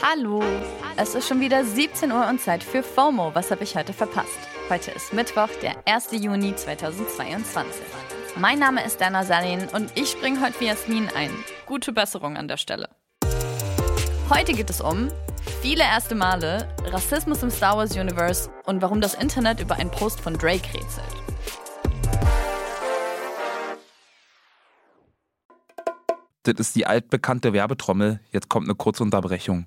Hallo, es ist schon wieder 17 Uhr und Zeit für FOMO. Was habe ich heute verpasst? Heute ist Mittwoch, der 1. Juni 2022. Mein Name ist Dana Salin und ich springe heute wie Jasmin ein. Gute Besserung an der Stelle. Heute geht es um viele erste Male, Rassismus im Star Wars Universe und warum das Internet über einen Post von Drake rätselt. Das ist die altbekannte Werbetrommel. Jetzt kommt eine kurze Unterbrechung.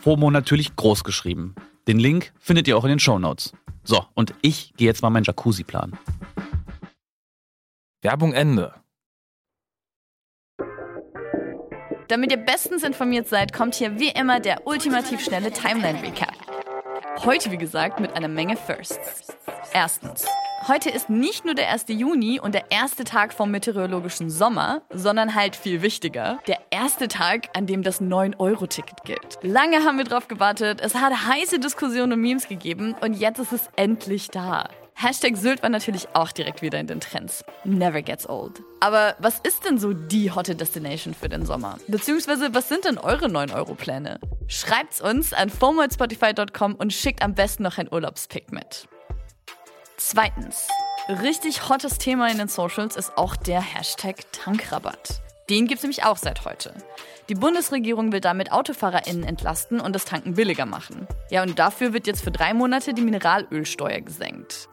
FOMO natürlich groß geschrieben. Den Link findet ihr auch in den Shownotes. So, und ich gehe jetzt mal meinen Jacuzzi planen. Werbung Ende. Damit ihr bestens informiert seid, kommt hier wie immer der ultimativ schnelle Timeline-Recap. Heute, wie gesagt, mit einer Menge Firsts. Erstens. Heute ist nicht nur der 1. Juni und der erste Tag vom meteorologischen Sommer, sondern halt viel wichtiger, der erste Tag, an dem das 9-Euro-Ticket gilt. Lange haben wir drauf gewartet, es hat heiße Diskussionen und Memes gegeben und jetzt ist es endlich da. Hashtag Sylt war natürlich auch direkt wieder in den Trends. Never gets old. Aber was ist denn so die hotte Destination für den Sommer? Beziehungsweise, was sind denn eure 9-Euro-Pläne? Schreibt's uns an fomo.spotify.com und schickt am besten noch ein Urlaubspick mit. Zweitens. Richtig hottes Thema in den Socials ist auch der Hashtag Tankrabatt. Den gibt's nämlich auch seit heute. Die Bundesregierung will damit AutofahrerInnen entlasten und das Tanken billiger machen. Ja, und dafür wird jetzt für drei Monate die Mineralölsteuer gesenkt.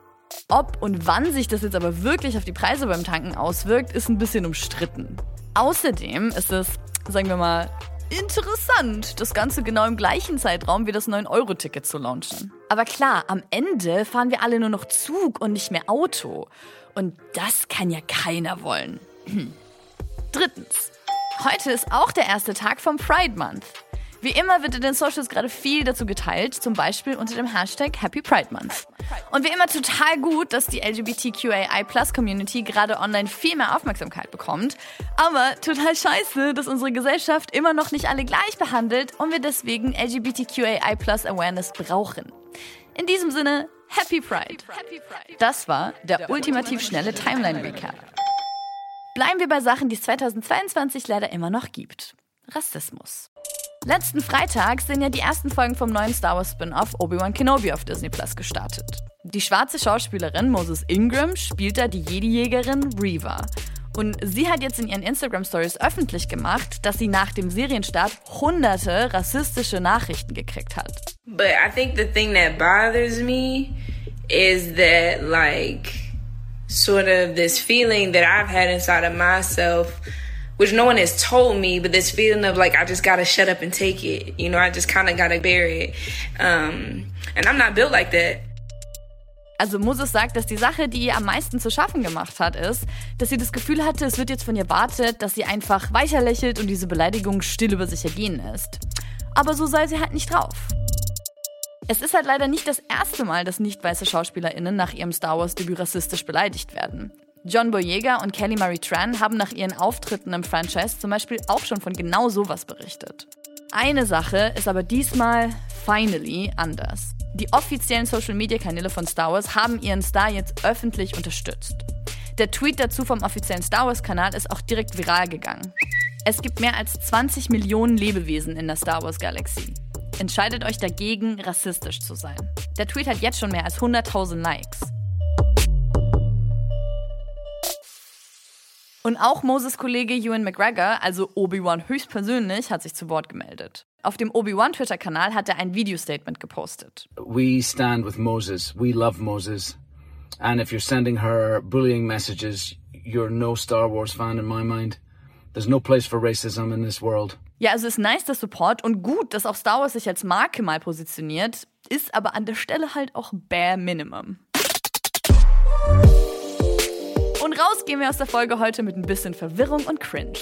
Ob und wann sich das jetzt aber wirklich auf die Preise beim Tanken auswirkt, ist ein bisschen umstritten. Außerdem ist es, sagen wir mal, interessant, das Ganze genau im gleichen Zeitraum wie das 9-Euro-Ticket zu launchen. Aber klar, am Ende fahren wir alle nur noch Zug und nicht mehr Auto. Und das kann ja keiner wollen. Drittens. Heute ist auch der erste Tag vom Pride Month. Wie immer wird in den Socials gerade viel dazu geteilt, zum Beispiel unter dem Hashtag Happy Pride Month. Und wie immer total gut, dass die LGBTQAI-Plus-Community gerade online viel mehr Aufmerksamkeit bekommt. Aber total scheiße, dass unsere Gesellschaft immer noch nicht alle gleich behandelt und wir deswegen LGBTQAI-Plus-Awareness brauchen. In diesem Sinne, Happy Pride. Das war der ultimativ schnelle Timeline-Recap. Bleiben wir bei Sachen, die es 2022 leider immer noch gibt. Rassismus. Letzten Freitag sind ja die ersten Folgen vom neuen Star Wars Spin-off Obi-Wan Kenobi auf Disney Plus gestartet. Die schwarze Schauspielerin Moses Ingram spielt da die Jedi-Jägerin Reva. Und sie hat jetzt in ihren Instagram-Stories öffentlich gemacht, dass sie nach dem Serienstart hunderte rassistische Nachrichten gekriegt hat. But I think the thing that bothers me is that, like, sort of this feeling that I've had inside of myself, which no one has told me, but this feeling of like, I just gotta shut up and take it. You know, I just kind of gotta bear it. Um, and I'm not built like that. Also Moses sagt, dass die Sache, die ihr am meisten zu schaffen gemacht hat, ist, dass sie das Gefühl hatte, es wird jetzt von ihr erwartet, dass sie einfach weiter lächelt und diese Beleidigung still über sich ergehen lässt. Aber so sei sie halt nicht drauf. Es ist halt leider nicht das erste Mal, dass nicht weiße SchauspielerInnen nach ihrem Star Wars-Debüt rassistisch beleidigt werden. John Boyega und Kelly Marie Tran haben nach ihren Auftritten im Franchise zum Beispiel auch schon von genau sowas berichtet. Eine Sache ist aber diesmal finally anders. Die offiziellen Social-Media-Kanäle von Star Wars haben ihren Star jetzt öffentlich unterstützt. Der Tweet dazu vom offiziellen Star Wars-Kanal ist auch direkt viral gegangen. Es gibt mehr als 20 Millionen Lebewesen in der Star Wars-Galaxie. Entscheidet euch dagegen, rassistisch zu sein. Der Tweet hat jetzt schon mehr als 100.000 Likes. Und auch Moses Kollege Ewan McGregor, also Obi-Wan höchstpersönlich, hat sich zu Wort gemeldet. Auf dem Obi-Wan Twitter-Kanal hat er ein Video-Statement gepostet. We stand with Moses. We love Moses. And if you're sending her bullying messages, you're no Star Wars fan in my mind. There's no place for racism in this world. Ja, also ist nice der Support und gut, dass auch Star Wars sich als Marke mal positioniert, ist aber an der Stelle halt auch bare minimum. Und raus gehen wir aus der Folge heute mit ein bisschen Verwirrung und Cringe.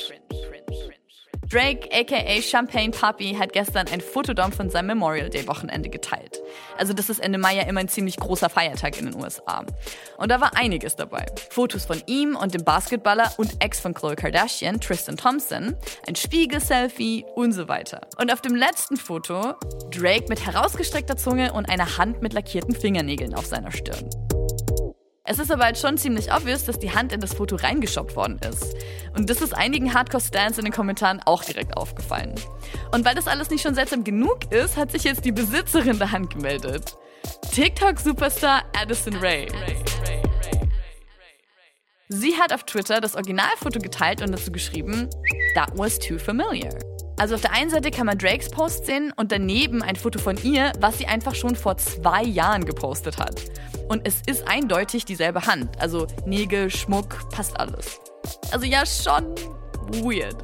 Drake, aka Champagne Papi, hat gestern ein Fotodom von seinem Memorial Day Wochenende geteilt. Also das ist Ende Mai ja immer ein ziemlich großer Feiertag in den USA. Und da war einiges dabei. Fotos von ihm und dem Basketballer und Ex von Khloe Kardashian, Tristan Thompson, ein Spiegel-Selfie und so weiter. Und auf dem letzten Foto Drake mit herausgestreckter Zunge und einer Hand mit lackierten Fingernägeln auf seiner Stirn. Es ist aber halt schon ziemlich obvious, dass die Hand in das Foto reingeschoppt worden ist. Und das ist einigen Hardcore-Stans in den Kommentaren auch direkt aufgefallen. Und weil das alles nicht schon seltsam genug ist, hat sich jetzt die Besitzerin der Hand gemeldet. TikTok-Superstar Addison Ray. Sie hat auf Twitter das Originalfoto geteilt und dazu geschrieben, That was too familiar. Also auf der einen Seite kann man Drakes Post sehen und daneben ein Foto von ihr, was sie einfach schon vor zwei Jahren gepostet hat. Und es ist eindeutig dieselbe Hand. Also Nägel, Schmuck, passt alles. Also ja, schon weird.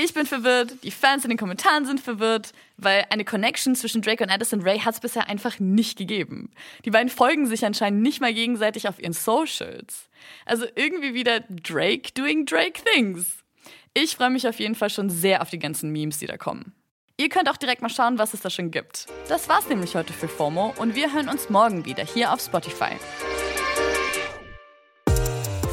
Ich bin verwirrt, die Fans in den Kommentaren sind verwirrt, weil eine Connection zwischen Drake und Addison Ray hat es bisher einfach nicht gegeben. Die beiden folgen sich anscheinend nicht mal gegenseitig auf ihren Socials. Also irgendwie wieder Drake doing Drake things. Ich freue mich auf jeden Fall schon sehr auf die ganzen Memes, die da kommen. Ihr könnt auch direkt mal schauen, was es da schon gibt. Das war's nämlich heute für FOMO und wir hören uns morgen wieder hier auf Spotify.